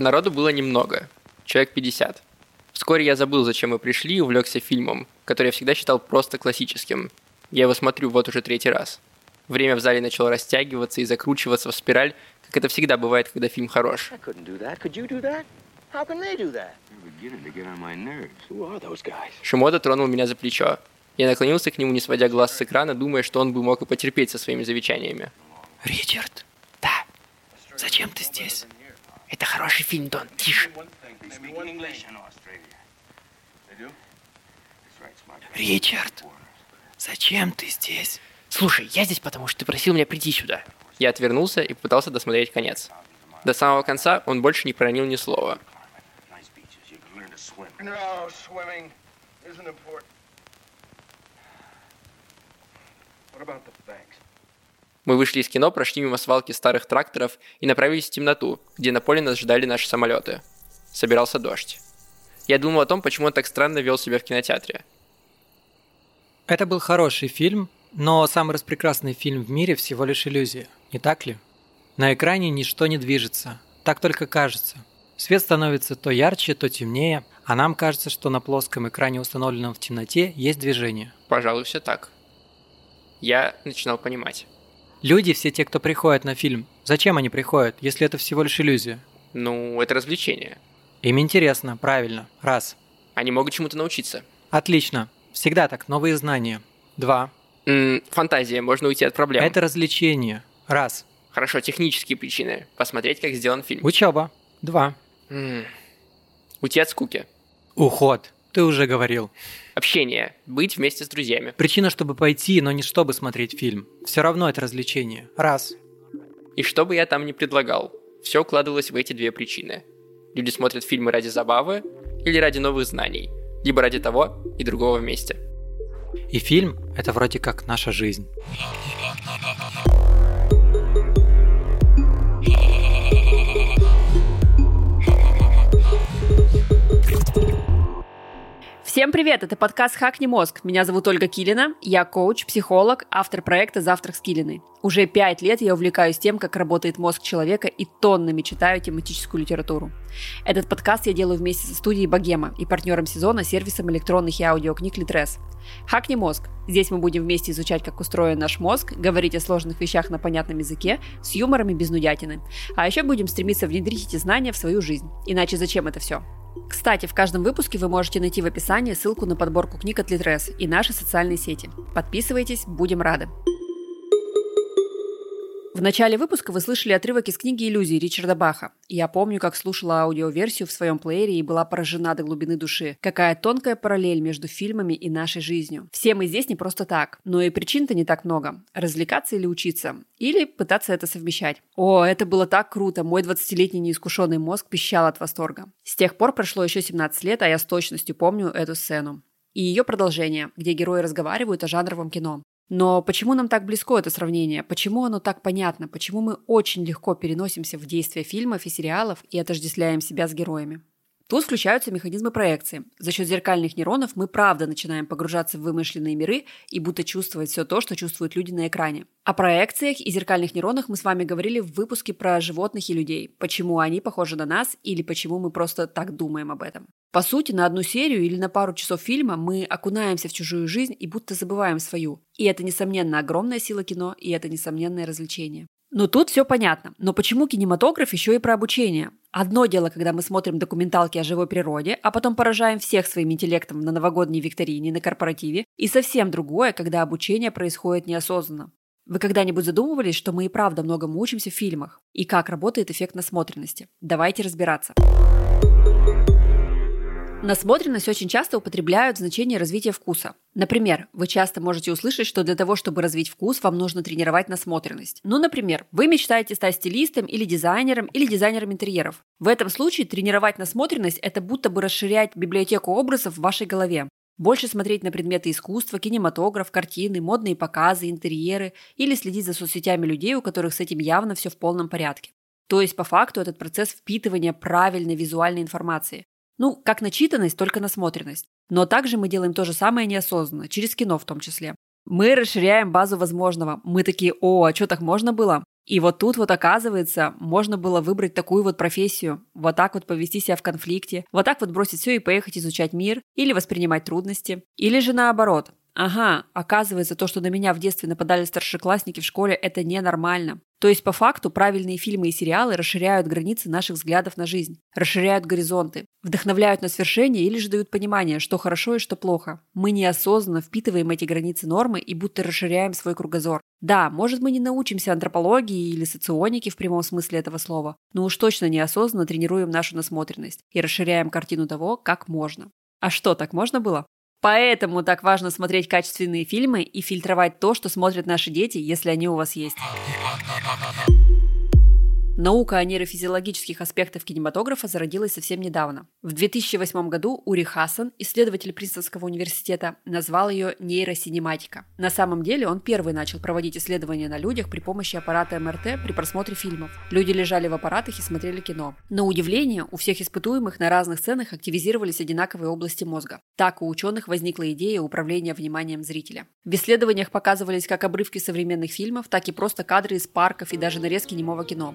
Народу было немного, человек 50. Вскоре я забыл, зачем мы пришли, и увлекся фильмом, который я всегда считал просто классическим. Я его смотрю вот уже третий раз. Время в зале начало растягиваться и закручиваться в спираль, как это всегда бывает, когда фильм хорош. Шимода тронул меня за плечо. Я наклонился к нему, не сводя глаз с экрана, думая, что он бы мог и потерпеть со своими завещаниями. Ричард, да, зачем ты здесь? Это хороший фильм, Дон, тише. Ричард, зачем ты здесь? Слушай, я здесь потому, что ты просил меня прийти сюда. Я отвернулся и попытался досмотреть конец. До самого конца он больше не проронил ни слова. Мы вышли из кино, прошли мимо свалки старых тракторов и направились в темноту, где на поле нас ждали наши самолеты. Собирался дождь. Я думал о том, почему он так странно вел себя в кинотеатре. Это был хороший фильм, но самый распрекрасный фильм в мире всего лишь иллюзия, не так ли? На экране ничто не движется, так только кажется. Свет становится то ярче, то темнее, а нам кажется, что на плоском экране, установленном в темноте, есть движение. Пожалуй, все так. Я начинал понимать. Люди, все те, кто приходят на фильм, зачем они приходят, если это всего лишь иллюзия? Ну, это развлечение. Им интересно, правильно. Раз. Они могут чему-то научиться. Отлично. Всегда так, новые знания. Два. М-м, фантазия, можно уйти от проблем. Это развлечение. Раз. Хорошо, технические причины. Посмотреть, как сделан фильм. Учеба. Два. М-м. Уйти от скуки. Уход. Ты уже говорил. Общение. Быть вместе с друзьями. Причина, чтобы пойти, но не чтобы смотреть фильм. Все равно это развлечение. Раз. И что бы я там ни предлагал, все укладывалось в эти две причины. Люди смотрят фильмы ради забавы или ради новых знаний, либо ради того и другого вместе. И фильм – это вроде как наша жизнь. Всем привет, это подкаст «Хакни мозг». Меня зовут Ольга Килина, я коуч, психолог, автор проекта «Завтрак с Килиной». Уже пять лет я увлекаюсь тем, как работает мозг человека и тоннами читаю тематическую литературу. Этот подкаст я делаю вместе со студией «Богема» и партнером сезона сервисом электронных и аудиокниг «Литрес». «Хакни мозг». Здесь мы будем вместе изучать, как устроен наш мозг, говорить о сложных вещах на понятном языке, с юмором и без нудятины. А еще будем стремиться внедрить эти знания в свою жизнь. Иначе зачем это все? Кстати, в каждом выпуске вы можете найти в описании ссылку на подборку книг от Литрес и наши социальные сети. Подписывайтесь, будем рады. В начале выпуска вы слышали отрывок из книги «Иллюзии» Ричарда Баха. Я помню, как слушала аудиоверсию в своем плеере и была поражена до глубины души. Какая тонкая параллель между фильмами и нашей жизнью. Все мы здесь не просто так, но и причин-то не так много. Развлекаться или учиться. Или пытаться это совмещать. О, это было так круто. Мой 20-летний неискушенный мозг пищал от восторга. С тех пор прошло еще 17 лет, а я с точностью помню эту сцену. И ее продолжение, где герои разговаривают о жанровом кино. Но почему нам так близко это сравнение? Почему оно так понятно? Почему мы очень легко переносимся в действие фильмов и сериалов и отождествляем себя с героями? Тут включаются механизмы проекции. За счет зеркальных нейронов мы правда начинаем погружаться в вымышленные миры и будто чувствовать все то, что чувствуют люди на экране. О проекциях и зеркальных нейронах мы с вами говорили в выпуске про животных и людей. Почему они похожи на нас или почему мы просто так думаем об этом. По сути, на одну серию или на пару часов фильма мы окунаемся в чужую жизнь и будто забываем свою. И это, несомненно, огромная сила кино, и это несомненное развлечение. Но тут все понятно. Но почему кинематограф еще и про обучение? Одно дело, когда мы смотрим документалки о живой природе, а потом поражаем всех своим интеллектом на новогодней викторине, на корпоративе, и совсем другое, когда обучение происходит неосознанно. Вы когда-нибудь задумывались, что мы и правда многому учимся в фильмах? И как работает эффект насмотренности? Давайте разбираться. Насмотренность очень часто употребляют в значении развития вкуса. Например, вы часто можете услышать, что для того, чтобы развить вкус, вам нужно тренировать насмотренность. Ну, например, вы мечтаете стать стилистом или дизайнером или дизайнером интерьеров. В этом случае тренировать насмотренность – это будто бы расширять библиотеку образов в вашей голове. Больше смотреть на предметы искусства, кинематограф, картины, модные показы, интерьеры или следить за соцсетями людей, у которых с этим явно все в полном порядке. То есть, по факту, этот процесс впитывания правильной визуальной информации. Ну, как начитанность, только насмотренность. Но также мы делаем то же самое неосознанно, через кино в том числе. Мы расширяем базу возможного. Мы такие, о, а что так можно было? И вот тут вот оказывается, можно было выбрать такую вот профессию, вот так вот повести себя в конфликте, вот так вот бросить все и поехать изучать мир, или воспринимать трудности, или же наоборот, Ага, оказывается, то, что на меня в детстве нападали старшеклассники в школе, это ненормально. То есть, по факту, правильные фильмы и сериалы расширяют границы наших взглядов на жизнь, расширяют горизонты, вдохновляют на свершение или же дают понимание, что хорошо и что плохо. Мы неосознанно впитываем эти границы нормы и будто расширяем свой кругозор. Да, может мы не научимся антропологии или соционике в прямом смысле этого слова, но уж точно неосознанно тренируем нашу насмотренность и расширяем картину того, как можно. А что, так можно было? Поэтому так важно смотреть качественные фильмы и фильтровать то, что смотрят наши дети, если они у вас есть. Наука о нейрофизиологических аспектах кинематографа зародилась совсем недавно. В 2008 году Ури Хасан, исследователь Принстонского университета, назвал ее нейросинематика. На самом деле он первый начал проводить исследования на людях при помощи аппарата МРТ при просмотре фильмов. Люди лежали в аппаратах и смотрели кино. На удивление, у всех испытуемых на разных сценах активизировались одинаковые области мозга. Так у ученых возникла идея управления вниманием зрителя. В исследованиях показывались как обрывки современных фильмов, так и просто кадры из парков и даже нарезки немого кино.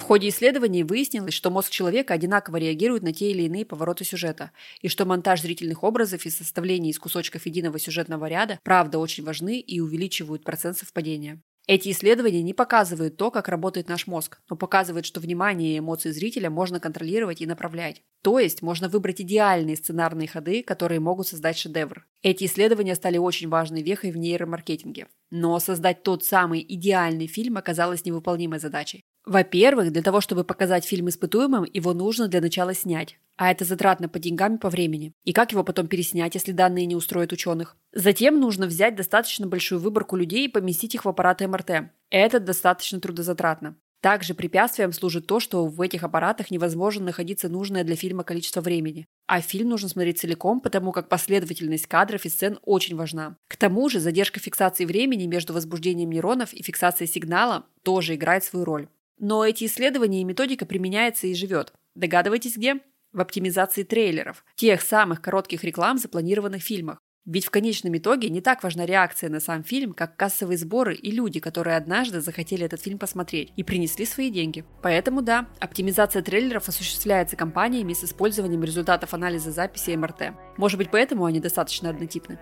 В ходе исследований выяснилось, что мозг человека одинаково реагирует на те или иные повороты сюжета, и что монтаж зрительных образов и составление из кусочков единого сюжетного ряда правда очень важны и увеличивают процент совпадения. Эти исследования не показывают то, как работает наш мозг, но показывают, что внимание и эмоции зрителя можно контролировать и направлять. То есть можно выбрать идеальные сценарные ходы, которые могут создать шедевр. Эти исследования стали очень важной вехой в нейромаркетинге. Но создать тот самый идеальный фильм оказалось невыполнимой задачей. Во-первых, для того, чтобы показать фильм испытуемым, его нужно для начала снять. А это затратно по деньгам и по времени. И как его потом переснять, если данные не устроят ученых? Затем нужно взять достаточно большую выборку людей и поместить их в аппараты МРТ. Это достаточно трудозатратно. Также препятствием служит то, что в этих аппаратах невозможно находиться нужное для фильма количество времени. А фильм нужно смотреть целиком, потому как последовательность кадров и сцен очень важна. К тому же задержка фиксации времени между возбуждением нейронов и фиксацией сигнала тоже играет свою роль. Но эти исследования и методика применяется и живет. Догадываетесь где? В оптимизации трейлеров, тех самых коротких реклам запланированных фильмах. Ведь в конечном итоге не так важна реакция на сам фильм, как кассовые сборы и люди, которые однажды захотели этот фильм посмотреть и принесли свои деньги. Поэтому да, оптимизация трейлеров осуществляется компаниями с использованием результатов анализа записи МРТ. Может быть поэтому они достаточно однотипны.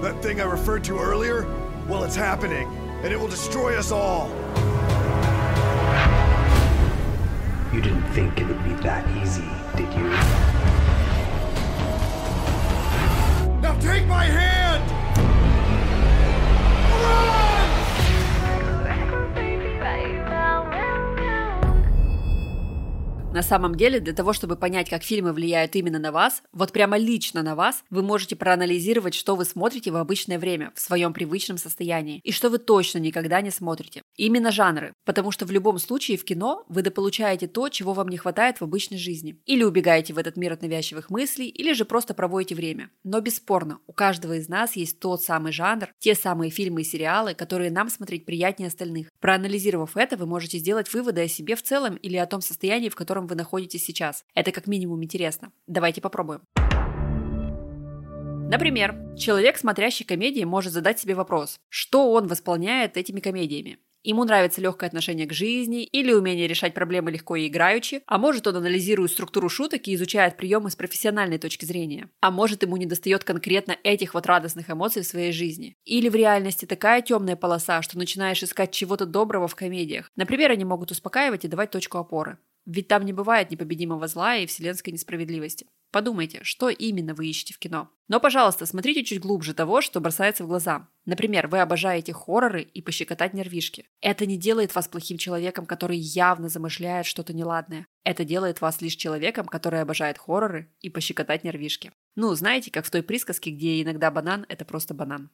That thing I referred to earlier? Well, it's happening, and it will destroy us all. You didn't think it would be that easy, did you? Now take my hand! На самом деле, для того, чтобы понять, как фильмы влияют именно на вас, вот прямо лично на вас, вы можете проанализировать, что вы смотрите в обычное время, в своем привычном состоянии, и что вы точно никогда не смотрите. Именно жанры, потому что в любом случае в кино вы дополучаете то, чего вам не хватает в обычной жизни. Или убегаете в этот мир от навязчивых мыслей, или же просто проводите время. Но бесспорно, у каждого из нас есть тот самый жанр, те самые фильмы и сериалы, которые нам смотреть приятнее остальных. Проанализировав это, вы можете сделать выводы о себе в целом или о том состоянии, в котором котором вы находитесь сейчас. Это как минимум интересно. Давайте попробуем. Например, человек, смотрящий комедии, может задать себе вопрос, что он восполняет этими комедиями. Ему нравится легкое отношение к жизни или умение решать проблемы легко и играючи, а может он анализирует структуру шуток и изучает приемы с профессиональной точки зрения. А может ему недостает конкретно этих вот радостных эмоций в своей жизни. Или в реальности такая темная полоса, что начинаешь искать чего-то доброго в комедиях. Например, они могут успокаивать и давать точку опоры. Ведь там не бывает непобедимого зла и вселенской несправедливости. Подумайте, что именно вы ищете в кино. Но, пожалуйста, смотрите чуть глубже того, что бросается в глаза. Например, вы обожаете хорроры и пощекотать нервишки. Это не делает вас плохим человеком, который явно замышляет что-то неладное. Это делает вас лишь человеком, который обожает хорроры и пощекотать нервишки. Ну, знаете, как в той присказке, где иногда банан – это просто банан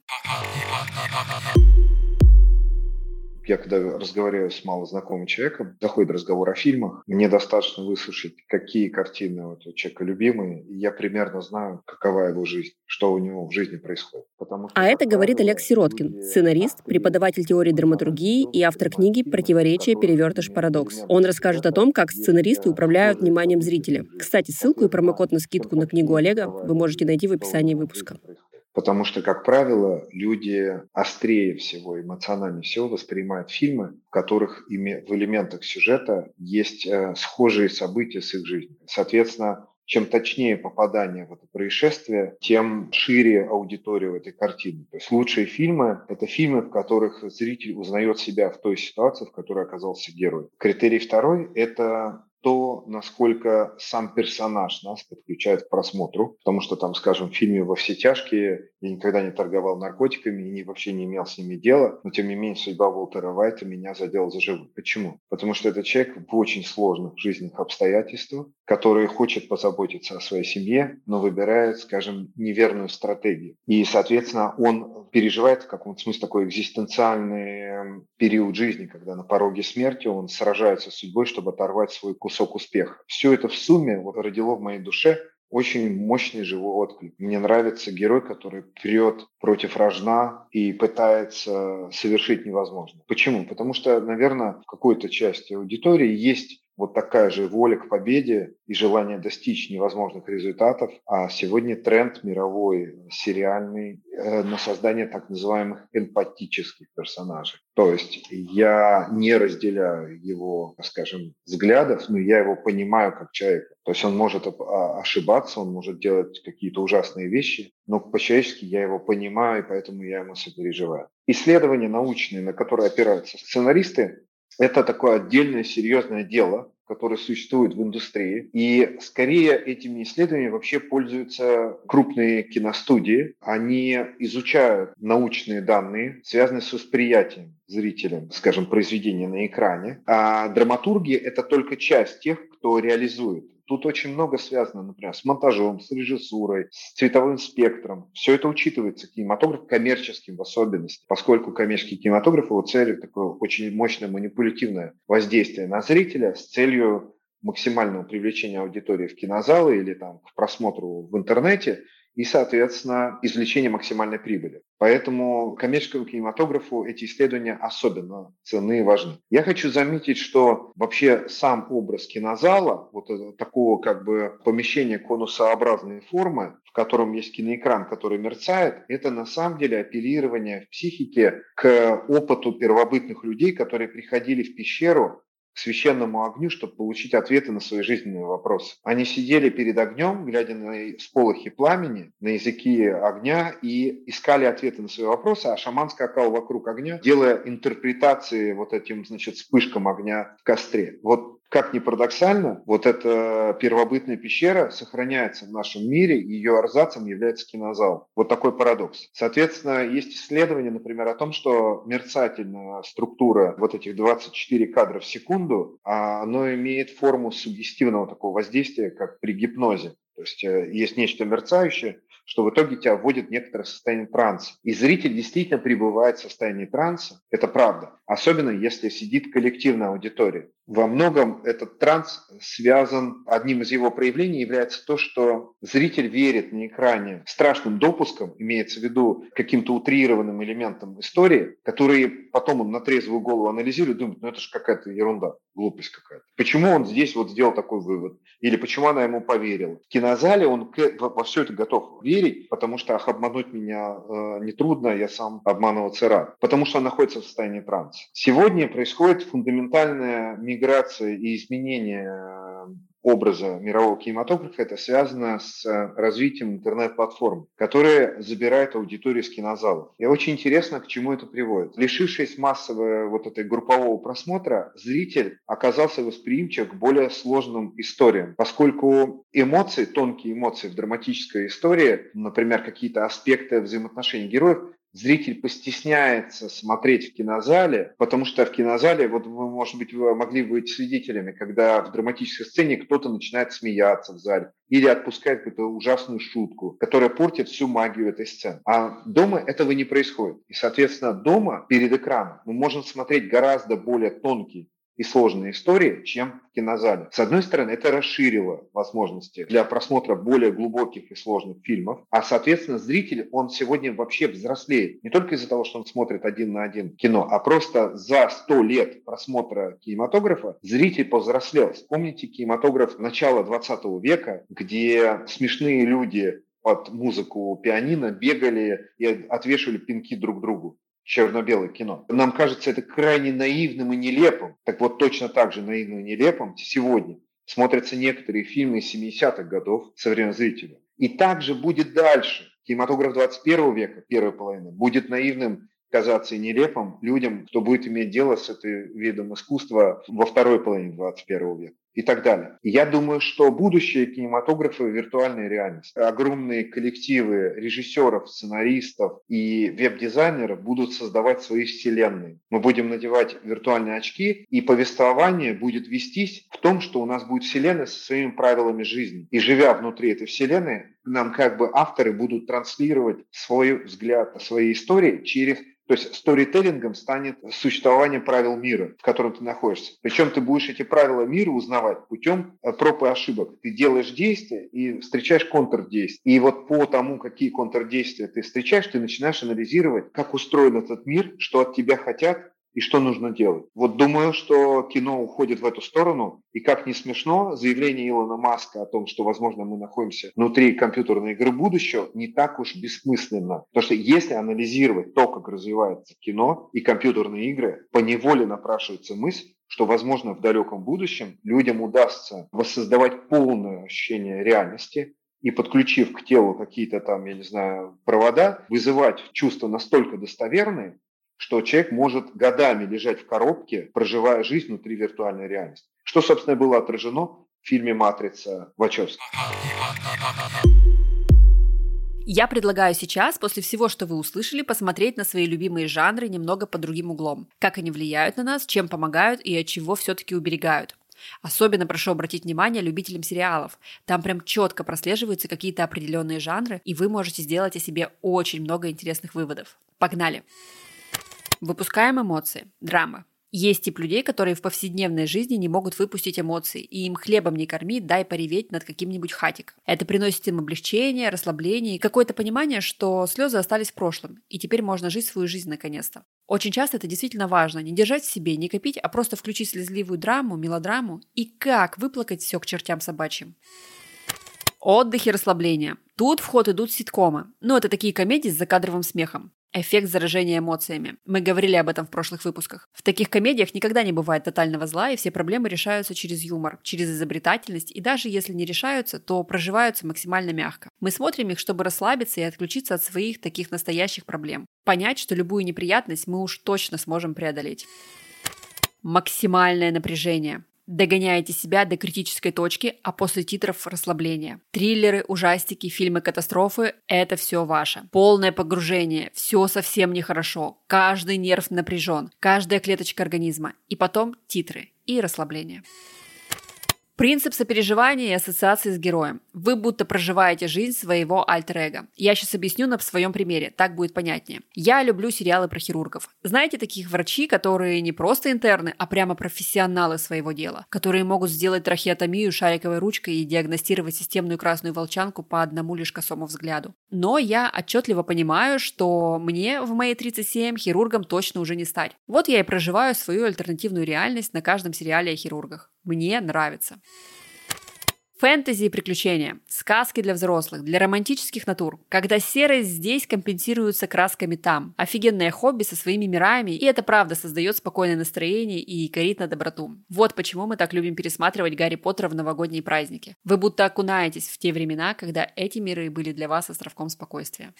я когда разговариваю с малознакомым человеком, заходит разговор о фильмах, мне достаточно выслушать, какие картины у этого человека любимые, и я примерно знаю, какова его жизнь, что у него в жизни происходит. Потому что, а это говорит Олег Сироткин, сценарист, преподаватель теории драматургии и автор книги «Противоречие, перевертыш, парадокс». Он расскажет о том, как сценаристы управляют вниманием зрителя. Кстати, ссылку и промокод на скидку на книгу Олега вы можете найти в описании выпуска. Потому что, как правило, люди острее всего, эмоциональнее всего воспринимают фильмы, в которых в элементах сюжета есть э, схожие события с их жизнью. Соответственно, чем точнее попадание в это происшествие, тем шире аудитория этой картине. То есть лучшие фильмы – это фильмы, в которых зритель узнает себя в той ситуации, в которой оказался герой. Критерий второй – это то, насколько сам персонаж нас подключает к просмотру. Потому что там, скажем, в фильме «Во все тяжкие» я никогда не торговал наркотиками и вообще не имел с ними дела. Но, тем не менее, судьба Уолтера Вайта меня задела за живую. Почему? Потому что это человек в очень сложных жизненных обстоятельствах, который хочет позаботиться о своей семье, но выбирает, скажем, неверную стратегию. И, соответственно, он переживает в каком-то смысле такой экзистенциальный эм, период жизни, когда на пороге смерти он сражается с судьбой, чтобы оторвать свой кусок успеха. Все это в сумме вот родило в моей душе очень мощный живой отклик. Мне нравится герой, который прет против рожна и пытается совершить невозможное. Почему? Потому что, наверное, в какой-то части аудитории есть вот такая же воля к победе и желание достичь невозможных результатов. А сегодня тренд мировой сериальный э, на создание так называемых эмпатических персонажей. То есть я не разделяю его, скажем, взглядов, но я его понимаю как человека. То есть он может а, ошибаться, он может делать какие-то ужасные вещи, но по-человечески я его понимаю, и поэтому я ему сопереживаю. Исследования научные, на которые опираются сценаристы, это такое отдельное серьезное дело, которое существует в индустрии. И скорее этими исследованиями вообще пользуются крупные киностудии. Они изучают научные данные, связанные с восприятием зрителям, скажем, произведения на экране. А драматурги – это только часть тех, кто реализует Тут очень много связано, например, с монтажом, с режиссурой, с цветовым спектром. Все это учитывается кинематограф коммерческим в особенности, поскольку коммерческий кинематограф его целью такое очень мощное манипулятивное воздействие на зрителя с целью максимального привлечения аудитории в кинозалы или там к просмотру в интернете – и, соответственно, извлечение максимальной прибыли. Поэтому коммерческому кинематографу эти исследования особенно ценны и важны. Я хочу заметить, что вообще сам образ кинозала, вот такого как бы помещения конусообразной формы, в котором есть киноэкран, который мерцает, это на самом деле апеллирование в психике к опыту первобытных людей, которые приходили в пещеру священному огню, чтобы получить ответы на свои жизненные вопросы. Они сидели перед огнем, глядя на сполохи пламени, на языки огня и искали ответы на свои вопросы, а шаман скакал вокруг огня, делая интерпретации вот этим, значит, вспышкам огня в костре. Вот как ни парадоксально, вот эта первобытная пещера сохраняется в нашем мире, и ее арзацем является кинозал. Вот такой парадокс. Соответственно, есть исследования, например, о том, что мерцательная структура вот этих 24 кадра в секунду, а оно имеет форму суггестивного такого воздействия, как при гипнозе. То есть э, есть нечто мерцающее, что в итоге тебя вводит в некоторое состояние транса. И зритель действительно пребывает в состоянии транса, это правда, особенно если сидит коллективная аудитория. Во многом этот транс связан, одним из его проявлений является то, что зритель верит на экране страшным допуском, имеется в виду каким-то утрированным элементом истории, которые потом он на трезвую голову анализирует, думает, ну это же какая-то ерунда, глупость какая-то. Почему он здесь вот сделал такой вывод? Или почему она ему поверила? В кинозале он во все это готов верить, потому что ах, обмануть меня э, нетрудно, я сам обманываться рад. Потому что он находится в состоянии транса. Сегодня происходит фундаментальная миграция и изменение э, образа мирового кинематографа, это связано с э, развитием интернет-платформ, которые забирают аудиторию с кинозалов. И очень интересно, к чему это приводит. Лишившись массового вот этой группового просмотра, зритель оказался восприимчив к более сложным историям, поскольку эмоции, тонкие эмоции в драматической истории, например, какие-то аспекты взаимоотношений героев, зритель постесняется смотреть в кинозале, потому что в кинозале, вот вы, может быть, вы могли быть свидетелями, когда в драматической сцене кто-то начинает смеяться в зале или отпускает какую-то ужасную шутку, которая портит всю магию этой сцены. А дома этого не происходит. И, соответственно, дома перед экраном мы можем смотреть гораздо более тонкий и сложные истории, чем в кинозале. С одной стороны, это расширило возможности для просмотра более глубоких и сложных фильмов, а, соответственно, зритель, он сегодня вообще взрослеет. Не только из-за того, что он смотрит один на один кино, а просто за сто лет просмотра кинематографа зритель повзрослел. Вспомните кинематограф начала 20 века, где смешные люди под музыку пианино бегали и отвешивали пинки друг другу черно-белое кино. Нам кажется это крайне наивным и нелепым. Так вот, точно так же наивным и нелепым сегодня смотрятся некоторые фильмы 70-х годов современного зрителя. И также будет дальше. Кинематограф 21 века, первая половина, будет наивным казаться и нелепым людям, кто будет иметь дело с этим видом искусства во второй половине 21 века и так далее. я думаю, что будущее кинематографа – виртуальная реальность. Огромные коллективы режиссеров, сценаристов и веб-дизайнеров будут создавать свои вселенные. Мы будем надевать виртуальные очки, и повествование будет вестись в том, что у нас будет вселенная со своими правилами жизни. И живя внутри этой вселенной, нам как бы авторы будут транслировать свой взгляд, свои истории через то есть сторителлингом станет существование правил мира, в котором ты находишься. Причем ты будешь эти правила мира узнавать путем э, проб и ошибок. Ты делаешь действия и встречаешь контрдействия. И вот по тому, какие контрдействия ты встречаешь, ты начинаешь анализировать, как устроен этот мир, что от тебя хотят, и что нужно делать. Вот думаю, что кино уходит в эту сторону, и как не смешно, заявление Илона Маска о том, что, возможно, мы находимся внутри компьютерной игры будущего, не так уж бессмысленно. Потому что если анализировать то, как развивается кино и компьютерные игры, по неволе напрашивается мысль, что, возможно, в далеком будущем людям удастся воссоздавать полное ощущение реальности, и подключив к телу какие-то там, я не знаю, провода, вызывать чувства настолько достоверные, что человек может годами лежать в коробке, проживая жизнь внутри виртуальной реальности. Что, собственно, было отражено в фильме «Матрица» Вачовски. Я предлагаю сейчас, после всего, что вы услышали, посмотреть на свои любимые жанры немного под другим углом. Как они влияют на нас, чем помогают и от чего все-таки уберегают. Особенно прошу обратить внимание любителям сериалов. Там прям четко прослеживаются какие-то определенные жанры, и вы можете сделать о себе очень много интересных выводов. Погнали! Выпускаем эмоции. Драма. Есть тип людей, которые в повседневной жизни не могут выпустить эмоции, и им хлебом не корми, дай пореветь над каким-нибудь хатиком. Это приносит им облегчение, расслабление и какое-то понимание, что слезы остались в прошлом, и теперь можно жить свою жизнь наконец-то. Очень часто это действительно важно. Не держать в себе, не копить, а просто включить слезливую драму, мелодраму и как выплакать все к чертям собачьим. Отдых и расслабление. Тут в ход идут ситкомы. Ну, это такие комедии с закадровым смехом. Эффект заражения эмоциями. Мы говорили об этом в прошлых выпусках. В таких комедиях никогда не бывает тотального зла, и все проблемы решаются через юмор, через изобретательность, и даже если не решаются, то проживаются максимально мягко. Мы смотрим их, чтобы расслабиться и отключиться от своих таких настоящих проблем. Понять, что любую неприятность мы уж точно сможем преодолеть. Максимальное напряжение. Догоняете себя до критической точки, а после титров расслабление. Триллеры, ужастики, фильмы-катастрофы – это все ваше. Полное погружение, все совсем нехорошо. Каждый нерв напряжен, каждая клеточка организма. И потом титры и расслабление. Принцип сопереживания и ассоциации с героем. Вы будто проживаете жизнь своего альтер-эго. Я сейчас объясню на своем примере, так будет понятнее. Я люблю сериалы про хирургов. Знаете таких врачи, которые не просто интерны, а прямо профессионалы своего дела, которые могут сделать трахеотомию шариковой ручкой и диагностировать системную красную волчанку по одному лишь косому взгляду. Но я отчетливо понимаю, что мне в мои 37 хирургом точно уже не стать. Вот я и проживаю свою альтернативную реальность на каждом сериале о хирургах. Мне нравится. Фэнтези и приключения. Сказки для взрослых, для романтических натур. Когда серость здесь компенсируется красками там. Офигенное хобби со своими мирами, и это правда создает спокойное настроение и корит на доброту. Вот почему мы так любим пересматривать Гарри Поттера в новогодние праздники. Вы будто окунаетесь в те времена, когда эти миры были для вас островком спокойствия.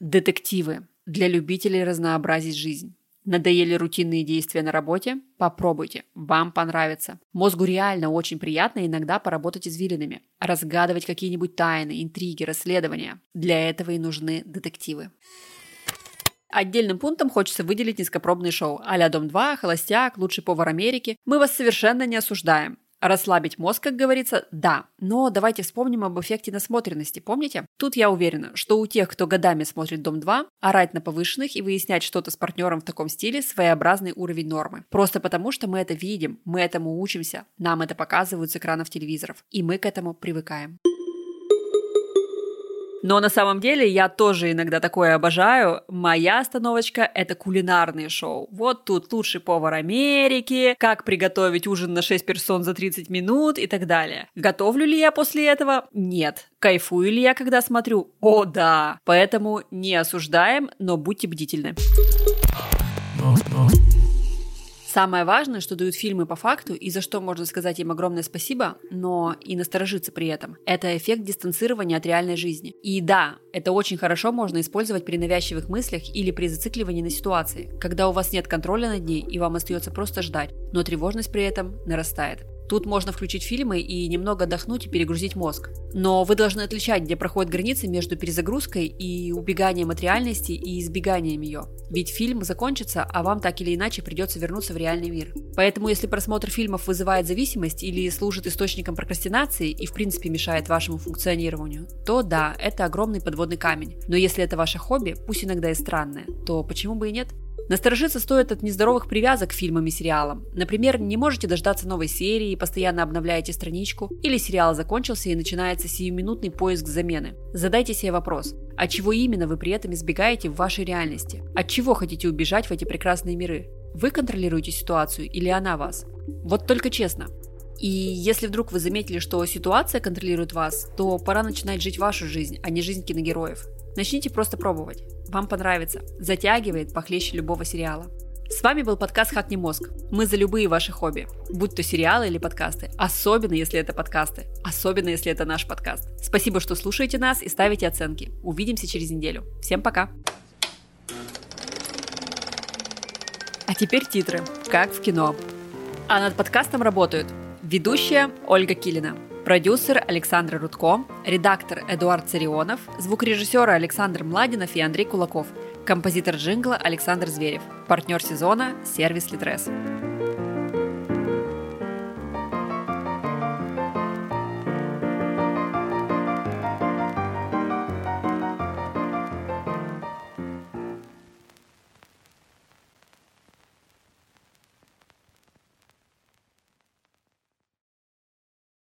Детективы. Для любителей разнообразить жизнь. Надоели рутинные действия на работе? Попробуйте, вам понравится. Мозгу реально очень приятно иногда поработать извилинами, разгадывать какие-нибудь тайны, интриги, расследования. Для этого и нужны детективы. Отдельным пунктом хочется выделить низкопробные шоу а «Дом-2», «Холостяк», «Лучший повар Америки». Мы вас совершенно не осуждаем. Расслабить мозг, как говорится, да. Но давайте вспомним об эффекте насмотренности, помните? Тут я уверена, что у тех, кто годами смотрит «Дом-2», орать на повышенных и выяснять что-то с партнером в таком стиле – своеобразный уровень нормы. Просто потому, что мы это видим, мы этому учимся, нам это показывают с экранов телевизоров, и мы к этому привыкаем. Но на самом деле я тоже иногда такое обожаю. Моя остановочка – это кулинарные шоу. Вот тут лучший повар Америки, как приготовить ужин на 6 персон за 30 минут и так далее. Готовлю ли я после этого? Нет. Кайфую ли я, когда смотрю? О, да. Поэтому не осуждаем, но будьте бдительны. Самое важное, что дают фильмы по факту и за что можно сказать им огромное спасибо, но и насторожиться при этом, это эффект дистанцирования от реальной жизни. И да, это очень хорошо можно использовать при навязчивых мыслях или при зацикливании на ситуации, когда у вас нет контроля над ней и вам остается просто ждать, но тревожность при этом нарастает. Тут можно включить фильмы и немного отдохнуть и перегрузить мозг. Но вы должны отличать, где проходят границы между перезагрузкой и убеганием от реальности и избеганием ее. Ведь фильм закончится, а вам так или иначе придется вернуться в реальный мир. Поэтому если просмотр фильмов вызывает зависимость или служит источником прокрастинации и в принципе мешает вашему функционированию, то да, это огромный подводный камень. Но если это ваше хобби, пусть иногда и странное, то почему бы и нет? Насторожиться стоит от нездоровых привязок к фильмам и сериалам. Например, не можете дождаться новой серии и постоянно обновляете страничку, или сериал закончился и начинается сиюминутный поиск замены. Задайте себе вопрос, от чего именно вы при этом избегаете в вашей реальности? От чего хотите убежать в эти прекрасные миры? Вы контролируете ситуацию или она вас? Вот только честно. И если вдруг вы заметили, что ситуация контролирует вас, то пора начинать жить вашу жизнь, а не жизнь киногероев. Начните просто пробовать. Вам понравится. Затягивает похлеще любого сериала. С вами был подкаст «Хакни мозг». Мы за любые ваши хобби, будь то сериалы или подкасты. Особенно, если это подкасты. Особенно, если это наш подкаст. Спасибо, что слушаете нас и ставите оценки. Увидимся через неделю. Всем пока. А теперь титры, как в кино. А над подкастом работают ведущая Ольга Килина, Продюсер Александр Рудко, редактор Эдуард Царионов, звукорежиссеры Александр Младинов и Андрей Кулаков, композитор джингла Александр Зверев, партнер сезона – сервис Литрес.